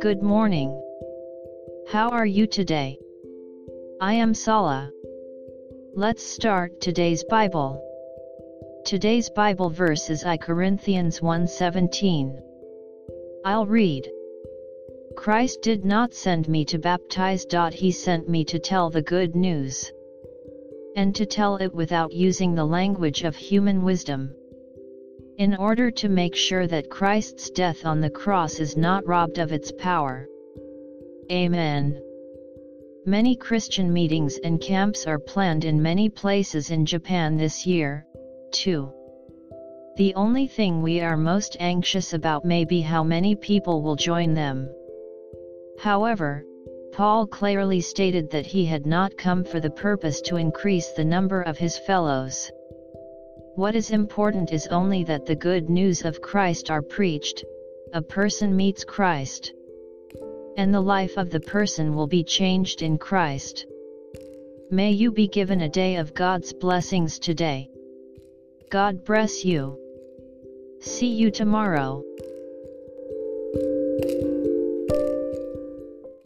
Good morning. How are you today? I am Sala. Let's start today's Bible. Today's Bible verse is I Corinthians 1:17. I'll read. Christ did not send me to baptize. He sent me to tell the good news. And to tell it without using the language of human wisdom. In order to make sure that Christ's death on the cross is not robbed of its power. Amen. Many Christian meetings and camps are planned in many places in Japan this year, too. The only thing we are most anxious about may be how many people will join them. However, Paul clearly stated that he had not come for the purpose to increase the number of his fellows. What is important is only that the good news of Christ are preached, a person meets Christ. And the life of the person will be changed in Christ. May you be given a day of God's blessings today. God bless you. See you tomorrow.